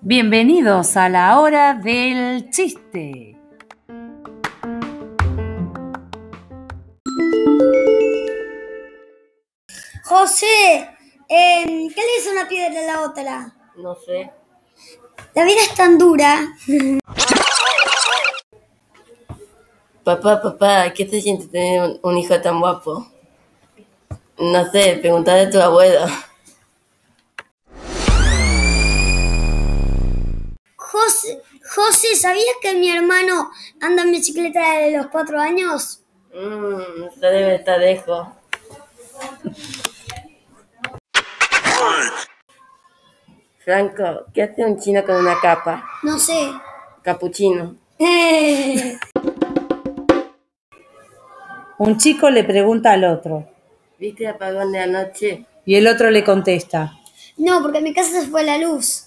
Bienvenidos a la hora del chiste. José, em, ¿qué le hizo una piedra a la otra? No sé. La vida es tan dura. Papá, papá, ¿qué te siente tener un hijo tan guapo? No sé, preguntale a tu abuelo. José, José, ¿sabías que mi hermano anda en bicicleta desde los cuatro años? Mmm, eso debe estar lejos. Franco, ¿qué hace un chino con una capa? No sé. Capuchino. Un chico le pregunta al otro ¿Viste el apagón de anoche? y el otro le contesta. No, porque en mi casa se fue la luz.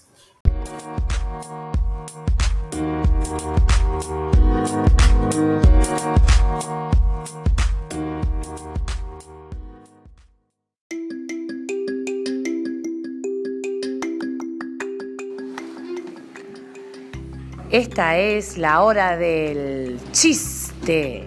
Esta es la hora del chiste.